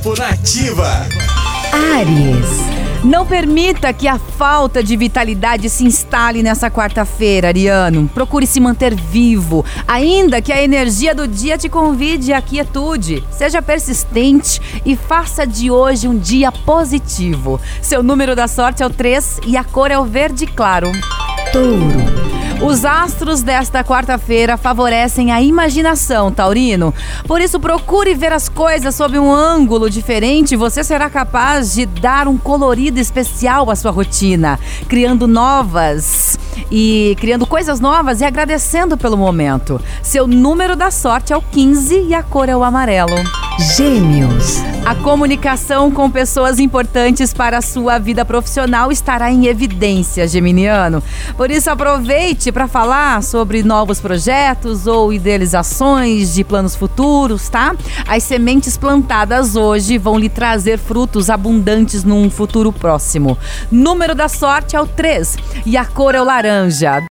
horóscopo nativa. Aries. Não permita que a falta de vitalidade se instale nessa quarta-feira, Ariano. Procure se manter vivo, ainda que a energia do dia te convide à quietude. Seja persistente e faça de hoje um dia positivo. Seu número da sorte é o 3 e a cor é o verde claro. Touro. Os astros desta quarta-feira favorecem a imaginação, Taurino. Por isso, procure ver as coisas sob um ângulo diferente. Você será capaz de dar um colorido especial à sua rotina, criando novas e criando coisas novas e agradecendo pelo momento. Seu número da sorte é o 15 e a cor é o amarelo. Gêmeos. A comunicação com pessoas importantes para a sua vida profissional estará em evidência, Geminiano. Por isso, aproveite para falar sobre novos projetos ou idealizações de planos futuros, tá? As sementes plantadas hoje vão lhe trazer frutos abundantes num futuro próximo. Número da sorte é o 3 e a cor é o laranja.